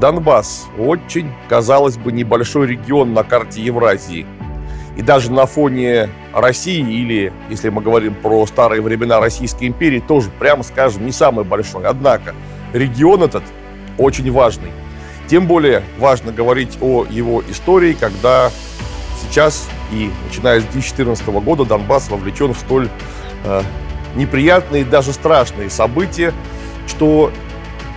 Донбасс очень, казалось бы, небольшой регион на карте Евразии. И даже на фоне России, или, если мы говорим про старые времена Российской империи, тоже, прямо скажем, не самый большой. Однако регион этот очень важный. Тем более важно говорить о его истории, когда сейчас и начиная с 2014 года Донбасс вовлечен в столь э, неприятные, даже страшные события, что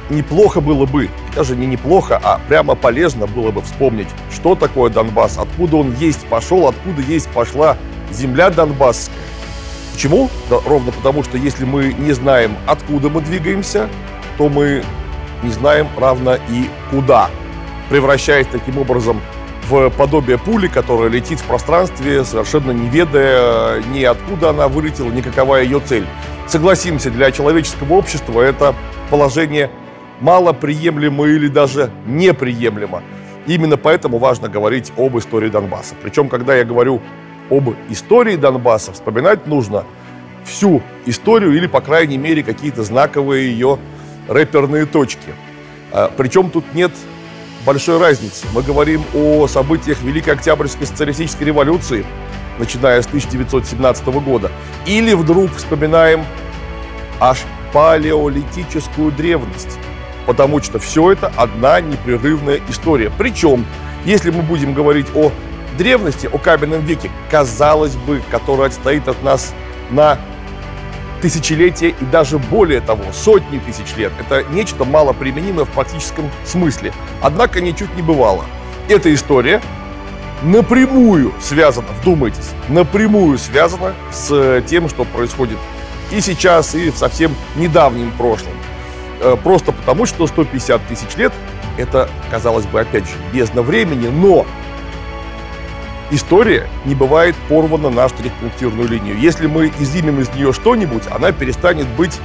неплохо было бы, даже не неплохо, а прямо полезно было бы вспомнить, что такое Донбасс, откуда он есть пошел, откуда есть пошла земля Донбасская. Почему? Да, ровно потому, что если мы не знаем, откуда мы двигаемся, то мы не знаем равно и куда, превращаясь таким образом в подобие пули, которая летит в пространстве, совершенно не ведая ни откуда она вылетела, ни какова ее цель. Согласимся, для человеческого общества это положение малоприемлемо или даже неприемлемо. Именно поэтому важно говорить об истории Донбасса. Причем, когда я говорю об истории Донбасса, вспоминать нужно всю историю или, по крайней мере, какие-то знаковые ее рэперные точки. А, Причем тут нет большой разницы. Мы говорим о событиях Великой Октябрьской социалистической революции, начиная с 1917 года. Или вдруг вспоминаем аж палеолитическую древность. Потому что все это одна непрерывная история. Причем, если мы будем говорить о древности, о каменном веке, казалось бы, который отстоит от нас на тысячелетия и даже более того, сотни тысяч лет. Это нечто малоприменимое в практическом смысле. Однако ничуть не бывало. Эта история напрямую связана, вдумайтесь, напрямую связана с тем, что происходит и сейчас, и в совсем недавнем прошлом. Э, просто потому, что 150 тысяч лет – это, казалось бы, опять же, бездна времени, но история не бывает порвана на штрих-пунктирную линию. Если мы изымем из нее что-нибудь, она перестанет быть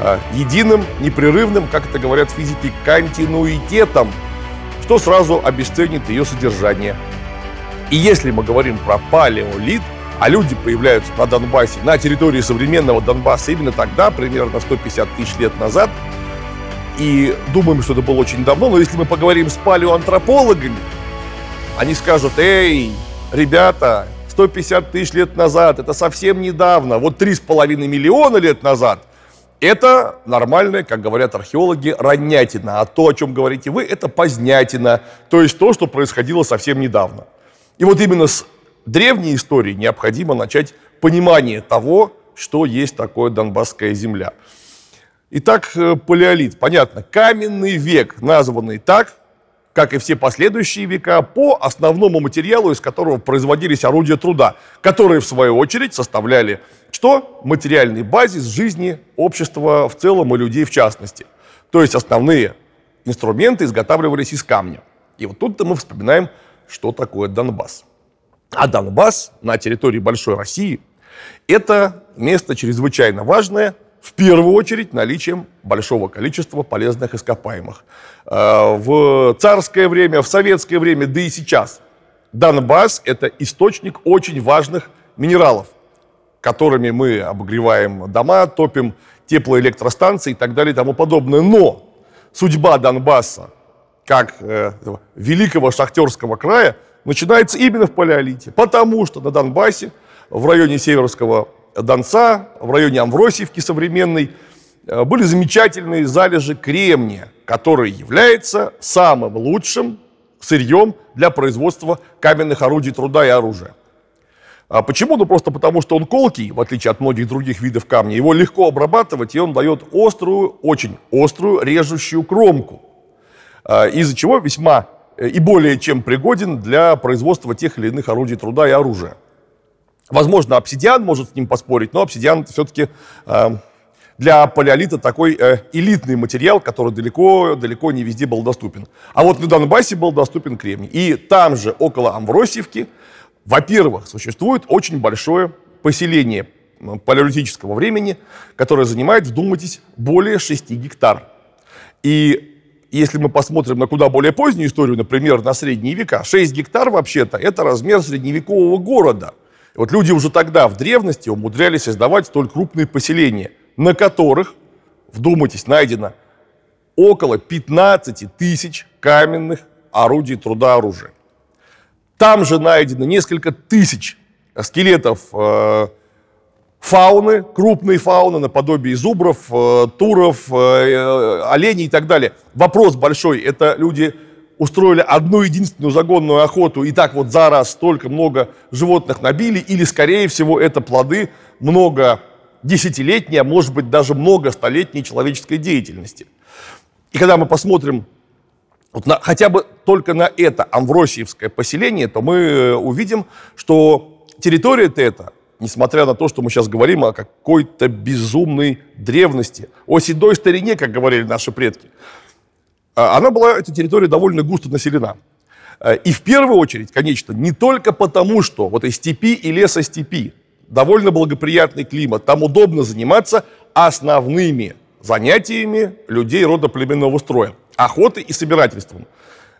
э, единым, непрерывным, как это говорят физики, континуитетом, что сразу обесценит ее содержание. И если мы говорим про палеолит, а люди появляются на Донбассе, на территории современного Донбасса именно тогда, примерно 150 тысяч лет назад, и думаем, что это было очень давно, но если мы поговорим с палеоантропологами, они скажут, эй, ребята, 150 тысяч лет назад, это совсем недавно, вот 3,5 миллиона лет назад, это нормальная, как говорят археологи, раннятина. А то, о чем говорите вы, это позднятина. То есть то, что происходило совсем недавно. И вот именно с древней истории необходимо начать понимание того, что есть такое Донбасская земля. Итак, э, палеолит. Понятно, каменный век, названный так, как и все последующие века, по основному материалу, из которого производились орудия труда, которые, в свою очередь, составляли что? Материальный базис жизни общества в целом и людей в частности. То есть основные инструменты изготавливались из камня. И вот тут-то мы вспоминаем, что такое Донбасс. А Донбасс на территории Большой России – это место чрезвычайно важное, в первую очередь наличием большого количества полезных ископаемых. Э, в царское время, в советское время, да и сейчас Донбасс – это источник очень важных минералов, которыми мы обогреваем дома, топим теплоэлектростанции и так далее и тому подобное. Но судьба Донбасса, как э, великого шахтерского края, начинается именно в палеолите. Потому что на Донбассе, в районе Северского Донца, в районе Амвросиевки современной, э, были замечательные залежи кремния, который является самым лучшим сырьем для производства каменных орудий труда и оружия. А почему? Ну просто потому, что он колкий, в отличие от многих других видов камня. Его легко обрабатывать, и он дает острую, очень острую, режущую кромку. А, из-за чего весьма э, и более чем пригоден для производства тех или иных орудий труда и оружия. Возможно, обсидиан может с ним поспорить, но обсидиан все-таки э, для палеолита такой э, элитный материал, который далеко, далеко не везде был доступен. А вот на Донбассе был доступен кремний. И там же, около Амвросиевки, во-первых, существует очень большое поселение палеолитического времени, которое занимает, вдумайтесь, более 6 гектар. И если мы посмотрим на куда более позднюю историю, например, на средние века, 6 гектар вообще-то это размер средневекового города – вот люди уже тогда, в древности, умудрялись создавать столь крупные поселения, на которых, вдумайтесь, найдено около 15 тысяч каменных орудий труда оружия. Там же найдено несколько тысяч скелетов э, фауны, крупной фауны, наподобие зубров, э, туров, э, оленей и так далее. Вопрос большой, это люди устроили одну единственную загонную охоту и так вот за раз столько много животных набили, или, скорее всего, это плоды много десятилетней, а может быть даже много столетней человеческой деятельности. И когда мы посмотрим вот на, хотя бы только на это амвросиевское поселение, то мы э, увидим, что территория-то эта, несмотря на то, что мы сейчас говорим о какой-то безумной древности, о седой старине, как говорили наши предки, она была, эта территория, довольно густо населена. А, и в первую очередь, конечно, не только потому, что вот и степи, и леса степи, довольно благоприятный климат, там удобно заниматься основными занятиями людей рода племенного строя, охотой и собирательством.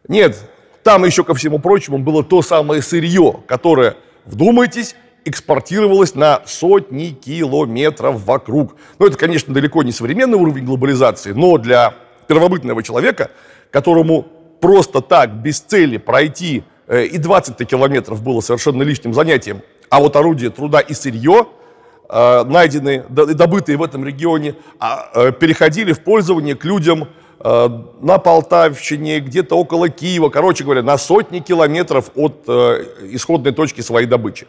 Нет, там еще, ко всему прочему, было то самое сырье, которое, вдумайтесь, экспортировалось на сотни километров вокруг. Ну, это, конечно, далеко не современный уровень глобализации, но для первобытного человека, которому просто так, без цели пройти э, и 20 километров было совершенно лишним занятием, а вот орудие труда и сырье, э, найденные, добытые в этом регионе, а, э, переходили в пользование к людям на Полтавщине, где-то около Киева, короче говоря, на сотни километров от исходной точки своей добычи.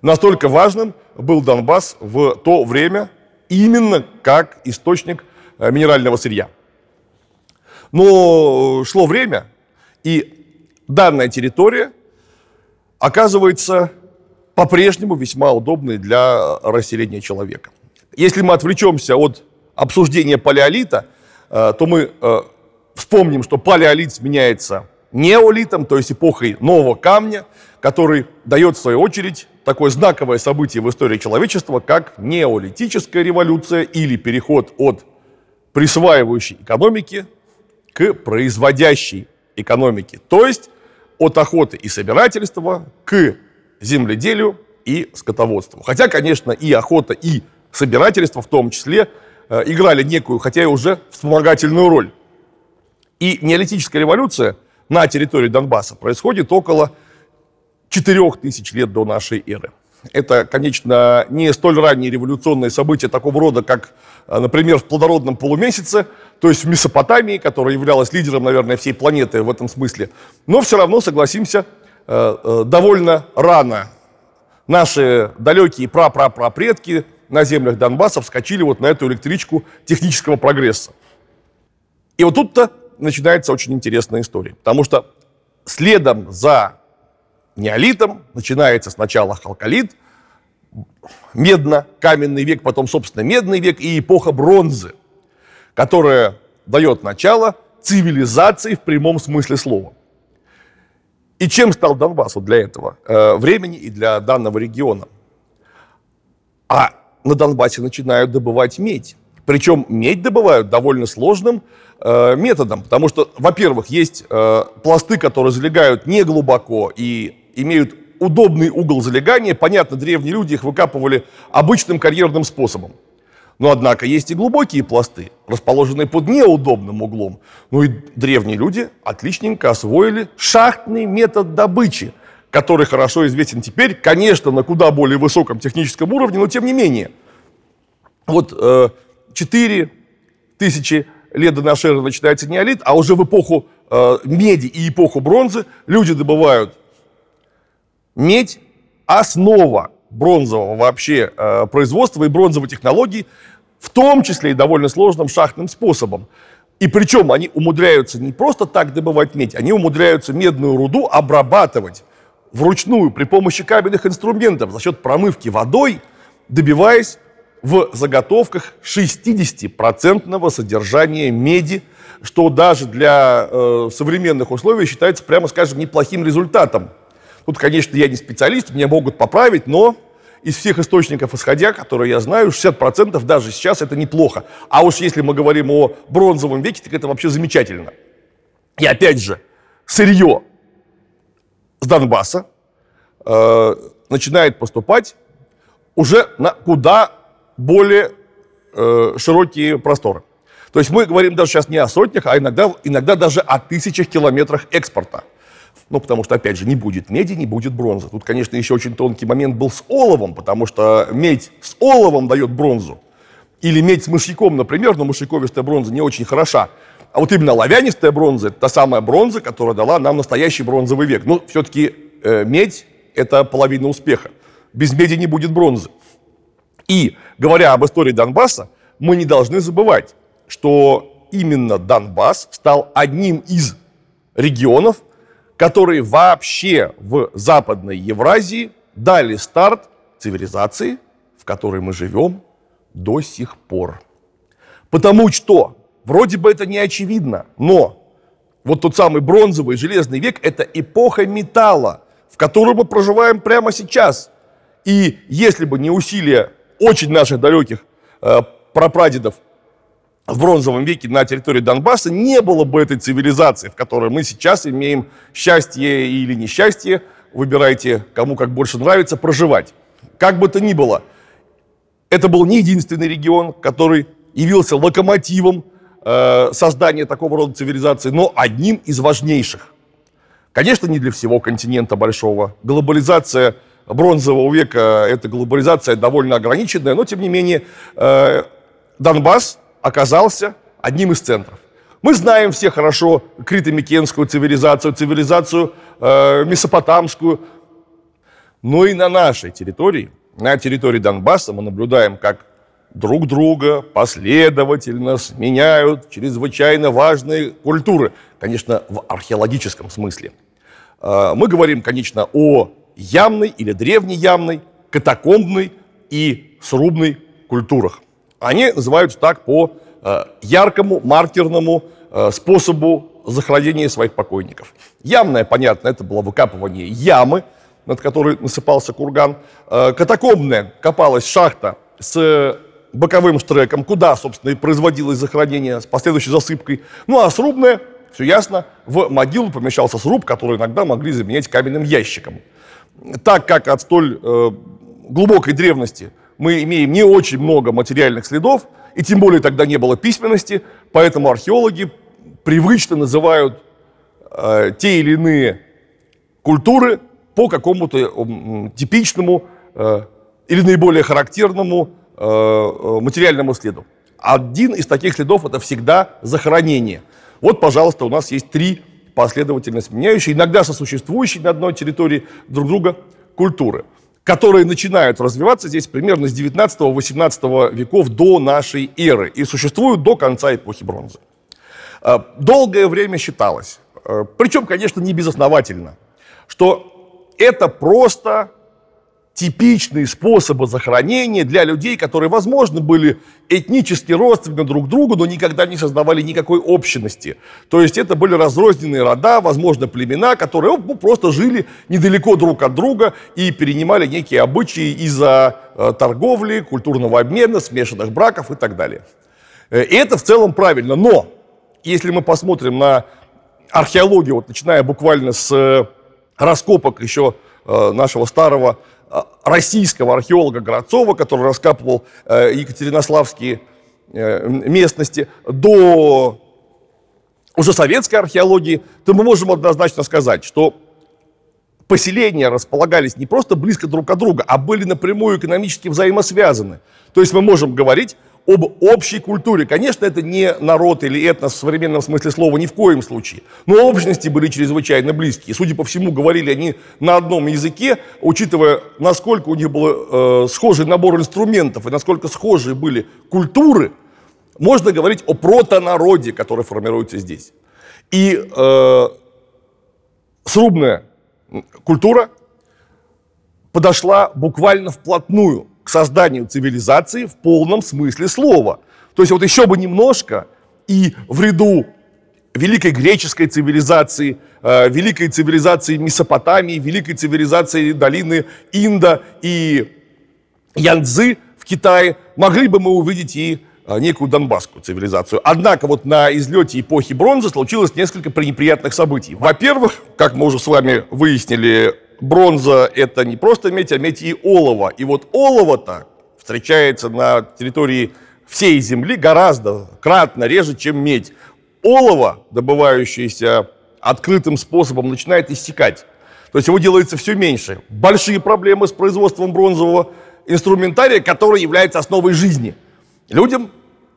Настолько важным был Донбасс в то время именно как источник минерального сырья. Но шло время, и данная территория оказывается по-прежнему весьма удобной для расселения человека. Если мы отвлечемся от обсуждения палеолита, э, то мы э, вспомним, что палеолит сменяется неолитом, то есть эпохой нового камня, который дает, в свою очередь, такое знаковое событие в истории человечества, как неолитическая революция или переход от присваивающей экономики к производящей экономике, то есть от охоты и собирательства к земледелию и скотоводству. Хотя, конечно, и охота, и собирательство в том числе э, играли некую, хотя и уже вспомогательную роль. И неолитическая революция на территории Донбасса происходит около 4000 лет до нашей эры. Это, конечно, не столь ранние революционные события такого рода, как, э, например, в плодородном полумесяце, то есть в Месопотамии, которая являлась лидером, наверное, всей планеты в этом смысле. Но все равно, согласимся, э, э, довольно рано наши далекие прапрапрапредки на землях Донбасса вскочили вот на эту электричку технического прогресса. И вот тут-то начинается очень интересная история, потому что следом за неолитом, начинается сначала халколит, медно-каменный век, потом, собственно, медный век и эпоха бронзы, которая дает начало цивилизации в прямом смысле слова. И чем стал Донбасс вот для этого э, времени и для данного региона? А на Донбассе начинают добывать медь. Причем медь добывают довольно сложным э, методом, потому что, во-первых, есть э, пласты, которые залегают не глубоко и имеют удобный угол залегания. Понятно, древние люди их выкапывали обычным карьерным способом. Но, однако, есть и глубокие пласты, расположенные под неудобным углом. Ну и древние люди отличненько освоили шахтный метод добычи, который хорошо известен теперь, конечно, на куда более высоком техническом уровне, но тем не менее. Вот э, 4 тысячи лет до нашей эры начинается неолит, а уже в эпоху э, меди и эпоху бронзы люди добывают Медь – основа бронзового вообще э, производства и бронзовой технологии, в том числе и довольно сложным шахтным способом. И причем они умудряются не просто так добывать медь, они умудряются медную руду обрабатывать вручную при помощи кабельных инструментов за счет промывки водой, добиваясь в заготовках 60% содержания меди, что даже для э, современных условий считается, прямо скажем, неплохим результатом. Тут, конечно, я не специалист, меня могут поправить, но из всех источников исходя, которые я знаю, 60% даже сейчас это неплохо. А уж если мы говорим о бронзовом веке, так это вообще замечательно. И опять же, сырье с Донбасса э, начинает поступать уже на куда более э, широкие просторы. То есть мы говорим даже сейчас не о сотнях, а иногда, иногда даже о тысячах километрах экспорта. Ну, потому что, опять же, не будет меди, не будет бронзы. Тут, конечно, еще очень тонкий момент был с оловом, потому что медь с оловом дает бронзу. Или медь с мышьяком, например, но мышьяковистая бронза не очень хороша. А вот именно лавянистая бронза – это та самая бронза, которая дала нам настоящий бронзовый век. Но все-таки э, медь – это половина успеха. Без меди не будет бронзы. И, говоря об истории Донбасса, мы не должны забывать, что именно Донбасс стал одним из регионов, которые вообще в Западной Евразии дали старт цивилизации, в которой мы живем до сих пор. Потому что, вроде бы это не очевидно, но вот тот самый бронзовый железный век – это эпоха металла, в которой мы проживаем прямо сейчас. И если бы не усилия очень наших далеких э, прапрадедов в бронзовом веке на территории Донбасса, не было бы этой цивилизации, в которой мы сейчас имеем счастье или несчастье, выбирайте, кому как больше нравится, проживать. Как бы то ни было, это был не единственный регион, который явился локомотивом э, создания такого рода цивилизации, но одним из важнейших. Конечно, не для всего континента большого. Глобализация бронзового века – это глобализация довольно ограниченная, но, тем не менее, э, Донбасс оказался одним из центров. Мы знаем все хорошо крито-микенскую цивилизацию, цивилизацию э, месопотамскую, но и на нашей территории, на территории Донбасса мы наблюдаем, как друг друга последовательно сменяют чрезвычайно важные культуры, конечно, в археологическом смысле. Э, мы говорим, конечно, о ямной или древнеямной, катакомбной и срубной культурах. Они называются так по э, яркому, маркерному э, способу захоронения своих покойников. Ямное, понятно, это было выкапывание ямы, над которой насыпался курган. Э, катакомбная копалась шахта с боковым штреком, куда, собственно, и производилось захоронение с последующей засыпкой. Ну, а срубная, все ясно, в могилу помещался сруб, который иногда могли заменять каменным ящиком. Так как от столь э, глубокой древности мы имеем не очень много материальных следов, и тем более тогда не было письменности, поэтому археологи привычно называют э, те или иные культуры по какому-то э, типичному э, или наиболее характерному э, э, материальному следу. Один из таких следов это всегда захоронение. Вот, пожалуйста, у нас есть три последовательно сменяющие, иногда сосуществующие на одной территории друг друга культуры которые начинают развиваться здесь примерно с 19-18 веков до нашей эры и существуют до конца эпохи бронзы. Э, долгое время считалось, э, причем, конечно, не безосновательно, что это просто типичные способы захоронения для людей, которые, возможно, были этнически родственны друг другу, но никогда не создавали никакой общности. То есть это были разрозненные рода, возможно, племена, которые ну, просто жили недалеко друг от друга и перенимали некие обычаи из-за э, торговли, культурного обмена, смешанных браков и так далее. Э, и это в целом правильно. Но если мы посмотрим на археологию, вот начиная буквально с э, раскопок еще нашего старого Э, российского археолога Городцова, который раскапывал э, екатеринославские э, местности, до уже советской археологии, то мы можем однозначно сказать, что поселения располагались не просто близко друг от друга, а были напрямую экономически взаимосвязаны. То есть мы можем говорить об общей культуре. Конечно, это не народ или этнос в современном смысле слова ни в коем случае, но общности были чрезвычайно близкие. Судя по всему, говорили они на одном языке, учитывая, насколько у них был э, схожий набор инструментов и насколько схожие были культуры, можно говорить о протонароде, который формируется здесь. И э, срубная культура подошла буквально вплотную созданию цивилизации в полном смысле слова. То есть вот еще бы немножко, и в ряду великой греческой цивилизации, э, великой цивилизации Месопотамии, великой цивилизации долины Инда и Янцзы в Китае могли бы мы увидеть и э, некую донбасскую цивилизацию. Однако вот на излете эпохи бронзы случилось несколько неприятных событий. Во-первых, как мы уже с вами выяснили, бронза – это не просто медь, а медь и олово. И вот олово-то встречается на территории всей Земли гораздо кратно реже, чем медь. Олово, добывающееся открытым способом, начинает иссякать. То есть его делается все меньше. Большие проблемы с производством бронзового инструментария, который является основой жизни. Людям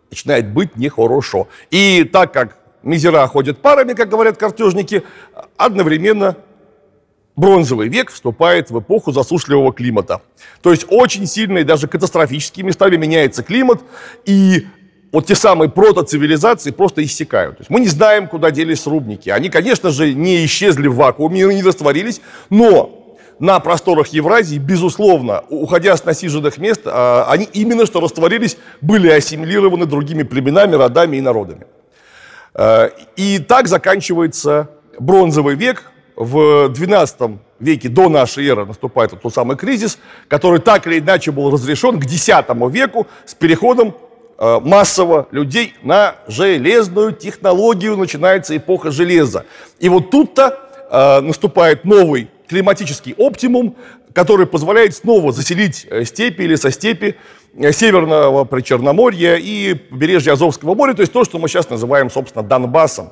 начинает быть нехорошо. И так как мизера ходят парами, как говорят картежники, одновременно бронзовый век вступает в эпоху засушливого климата. То есть очень сильно и даже катастрофически местами меняется климат, и вот те самые протоцивилизации просто иссякают. То есть мы не знаем, куда делись рубники. Они, конечно же, не исчезли в вакууме, не растворились, но на просторах Евразии, безусловно, уходя с насиженных мест, а, они именно что растворились, были ассимилированы другими племенами, родами и народами. А, и так заканчивается бронзовый век. В XII веке до нашей эры наступает тот самый кризис, который так или иначе был разрешен к X веку с переходом а, массово людей на железную технологию, начинается эпоха железа. И вот тут-то наступает новый климатический оптимум, который позволяет снова заселить э, степи или со степи э, Северного Причерноморья и побережья Азовского моря, то есть то, что мы сейчас называем, собственно, Донбассом.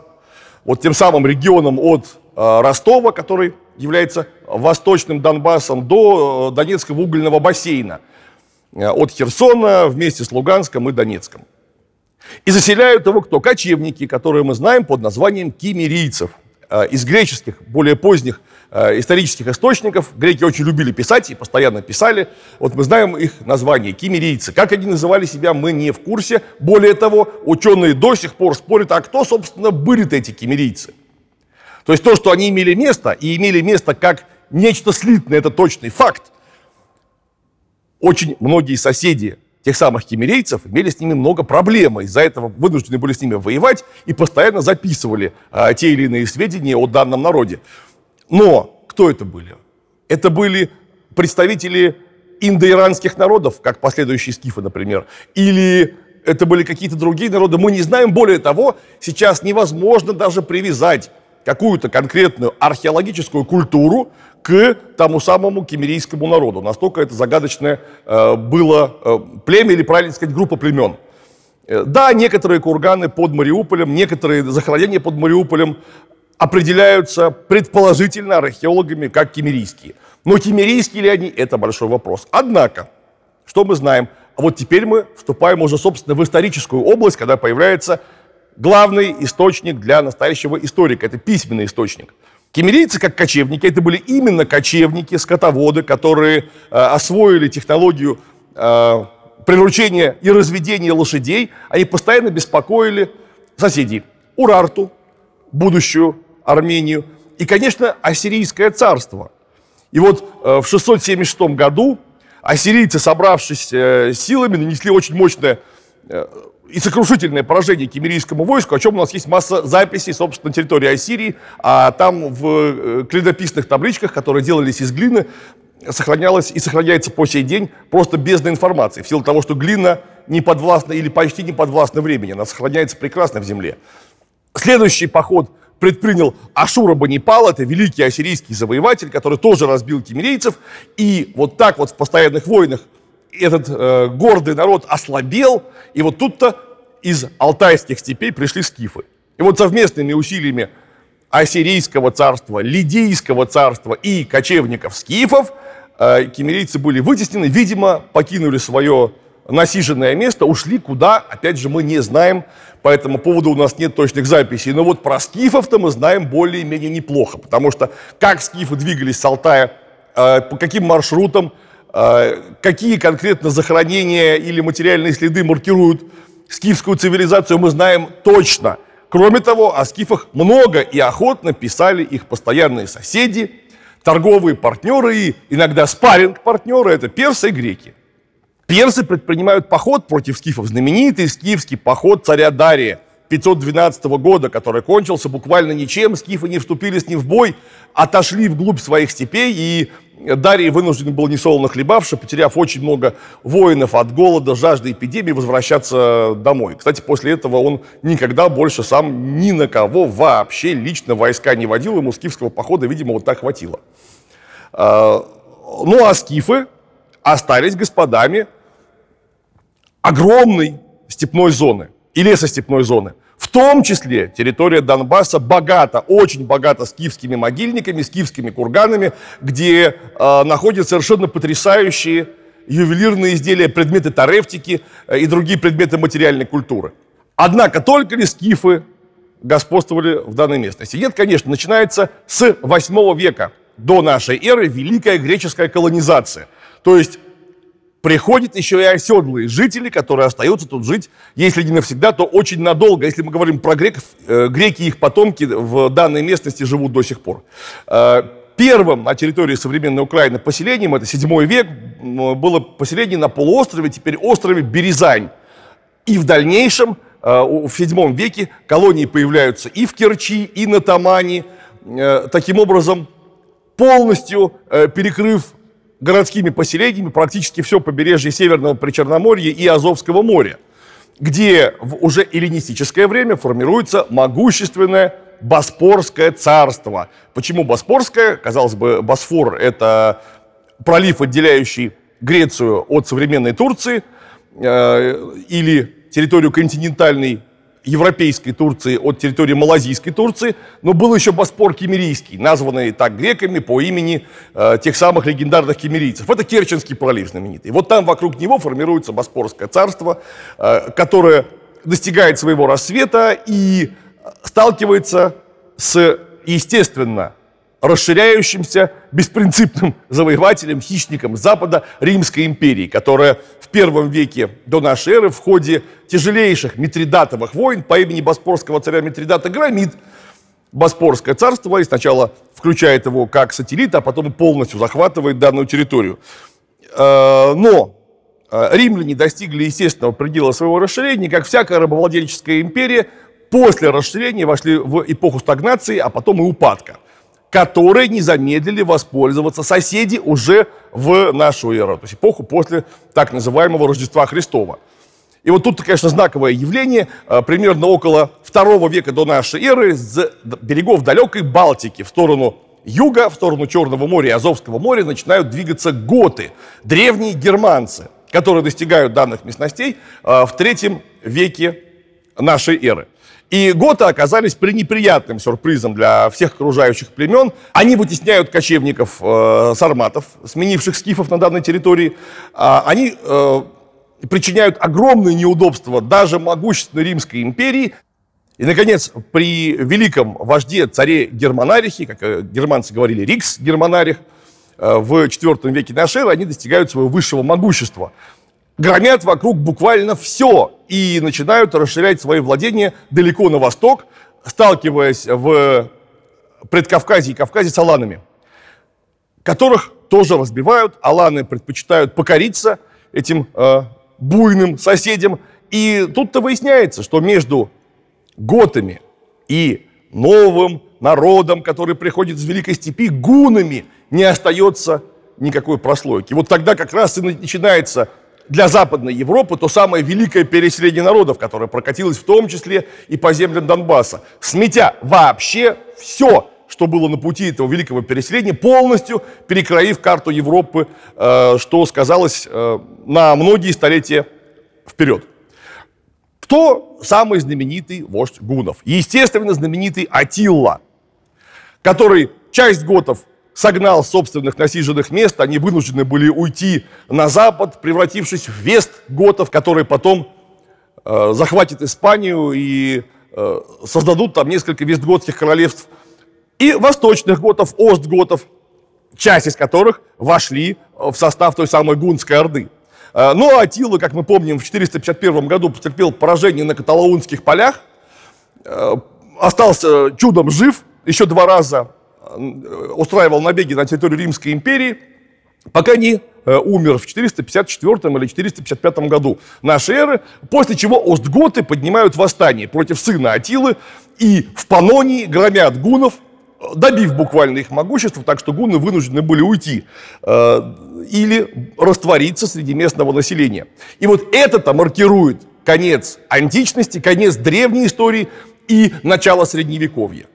Вот тем самым регионом от э, Ростова, который является восточным Донбассом, до Донецкого угольного бассейна, от Херсона вместе с Луганском и Донецком. И заселяют его кто? Кочевники, которые мы знаем под названием кимерийцев. Из греческих, более поздних Э, исторических источников. Греки очень любили писать и постоянно писали. Вот мы знаем их название – кимерийцы. Как они называли себя, мы не в курсе. Более того, ученые до сих пор спорят, а кто, собственно, были-то эти кимерийцы? То есть то, что они имели место, и имели место как нечто слитное, это точный факт. Очень многие соседи тех самых кемерейцев имели с ними много проблем. Из-за этого вынуждены были с ними воевать и постоянно записывали а, те или иные сведения о данном народе. Но кто это были? Это были представители индоиранских народов, как последующие скифы, например, или это были какие-то другие народы, мы не знаем. Более того, сейчас невозможно даже привязать какую-то конкретную археологическую культуру к тому самому кемерийскому народу. Настолько это загадочное э, было э, племя, или правильно сказать, группа племен. Э, да, некоторые курганы под Мариуполем, некоторые захоронения под Мариуполем определяются предположительно археологами как кемерийские. Но кемерийские ли они, это большой вопрос. Однако, что мы знаем? А вот теперь мы вступаем уже, собственно, в историческую область, когда появляется главный источник для настоящего историка. Это письменный источник. Кемерийцы, как кочевники, это были именно кочевники, скотоводы, которые э, освоили технологию э, приручения и разведения лошадей. Они постоянно беспокоили соседей. Урарту, будущую Армению, и, конечно, Ассирийское царство. И вот э, в 676 году ассирийцы, собравшись э, силами, нанесли очень мощное э, и сокрушительное поражение кемерийскому войску, о чем у нас есть масса записей, собственно, на территории Ассирии, а там в клинописных табличках, которые делались из глины, сохранялась и сохраняется по сей день просто бездна информации, в силу того, что глина не подвластна или почти не подвластна времени, она сохраняется прекрасно в земле. Следующий поход предпринял Ашура-Банипал, это великий ассирийский завоеватель, который тоже разбил кемерийцев. И вот так вот в постоянных войнах этот э, гордый народ ослабел. И вот тут-то из алтайских степей пришли скифы. И вот совместными усилиями Ассирийского царства, Лидийского царства и кочевников скифов э, кемерийцы были вытеснены, видимо, покинули свое насиженное место, ушли куда, опять же, мы не знаем, по этому поводу у нас нет точных записей. Но вот про скифов-то мы знаем более-менее неплохо, потому что как скифы двигались с Алтая, э, по каким маршрутам, какие конкретно захоронения или материальные следы маркируют скифскую цивилизацию, мы знаем точно. Кроме того, о скифах много и охотно писали их постоянные соседи, торговые партнеры и иногда спарринг-партнеры, это персы и греки. Персы предпринимают поход против скифов, знаменитый скифский поход царя Дария 512 года, который кончился буквально ничем, скифы не вступили с ним в бой, отошли вглубь своих степей, и Дарий вынужден был несолоно хлебавши, потеряв очень много воинов от голода, жажды, эпидемии, возвращаться домой. Кстати, после этого он никогда больше сам ни на кого вообще лично войска не водил, ему скифского похода, видимо, вот так хватило. А, ну а скифы остались господами огромной, степной зоны и лесостепной зоны. В том числе территория Донбасса богата, очень богата скифскими могильниками, скифскими курганами, где э, находятся совершенно потрясающие ювелирные изделия, предметы тарефтики э, и другие предметы материальной культуры. Однако только ли скифы господствовали в данной местности? Нет, конечно, начинается с 8 века до нашей эры великая греческая колонизация. То есть приходят еще и оседлые жители, которые остаются тут жить, если не навсегда, то очень надолго. Если мы говорим про греков, э, греки и их потомки в данной местности живут до сих пор. Э, первым на территории современной Украины поселением, это 7 век, было поселение на полуострове, теперь острове Березань. И в дальнейшем, э, в 7 веке, колонии появляются и в Керчи, и на Тамане. Э, таким образом, полностью перекрыв городскими поселениями практически все побережье Северного Причерноморья и Азовского моря, где в уже эллинистическое время формируется могущественное Боспорское царство. Почему Боспорское? Казалось бы, Босфор – это пролив, отделяющий Грецию от современной Турции, э, или территорию континентальной европейской Турции от территории малазийской Турции, но был еще Боспор Кемерийский, названный так греками по имени э, тех самых легендарных кемерийцев. Это Керченский пролив знаменитый. Вот там вокруг него формируется Боспорское царство, э, которое достигает своего рассвета и сталкивается с, естественно, расширяющимся беспринципным завоевателем, хищником Запада Римской империи, которая в первом веке до нашей эры в ходе тяжелейших митридатовых войн по имени Боспорского царя Митридата громит Боспорское царство и сначала включает его как сателлит, а потом полностью захватывает данную территорию. Э, но э, римляне достигли естественного предела своего расширения, как всякая рабовладельческая империя, после расширения вошли в эпоху стагнации, а потом и упадка которые не замедлили воспользоваться соседи уже в нашу эру, то есть эпоху после так называемого Рождества Христова. И вот тут, конечно, знаковое явление. А, примерно около второго века до нашей эры с берегов далекой Балтики в сторону юга, в сторону Черного моря и Азовского моря начинают двигаться готы, древние германцы, которые достигают данных местностей а, в третьем веке нашей эры. И готы оказались пренеприятным сюрпризом для всех окружающих племен. Они вытесняют кочевников э, сарматов, сменивших скифов на данной территории. А, они э, причиняют огромные неудобства даже могущественной Римской империи. И, наконец, при великом вожде царе Германарихе, как э, германцы говорили, Рикс Германарих, э, в IV веке нашей они достигают своего высшего могущества громят вокруг буквально все и начинают расширять свои владения далеко на восток, сталкиваясь в Предкавказье и Кавказе с аланами, которых тоже разбивают. Аланы предпочитают покориться этим э, буйным соседям. И тут-то выясняется, что между готами и новым народом, который приходит из Великой Степи, гунами, не остается никакой прослойки. Вот тогда как раз и начинается для Западной Европы то самое великое переселение народов, которое прокатилось в том числе и по землям Донбасса, сметя вообще все, что было на пути этого великого переселения, полностью перекроив карту Европы, э, что сказалось э, на многие столетия вперед. Кто самый знаменитый вождь гунов? Естественно, знаменитый Атилла, который часть готов согнал собственных насиженных мест, они вынуждены были уйти на запад, превратившись в вест готов, которые потом э, захватят Испанию и э, создадут там несколько вестготских королевств, и восточных готов, остготов, часть из которых вошли в состав той самой гунской орды. Э, но Атила, как мы помним, в 451 году потерпел поражение на каталаунских полях, э, остался чудом жив, еще два раза устраивал набеги на территорию Римской империи, пока не э, умер в 454 или 455 году нашей эры, после чего остготы поднимают восстание против сына Атилы и в Панонии громят гунов, добив буквально их могущество, так что гуны вынуждены были уйти э, или раствориться среди местного населения. И вот это-то маркирует конец античности, конец древней истории и начало средневековья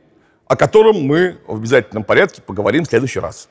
о котором мы в обязательном порядке поговорим в следующий раз.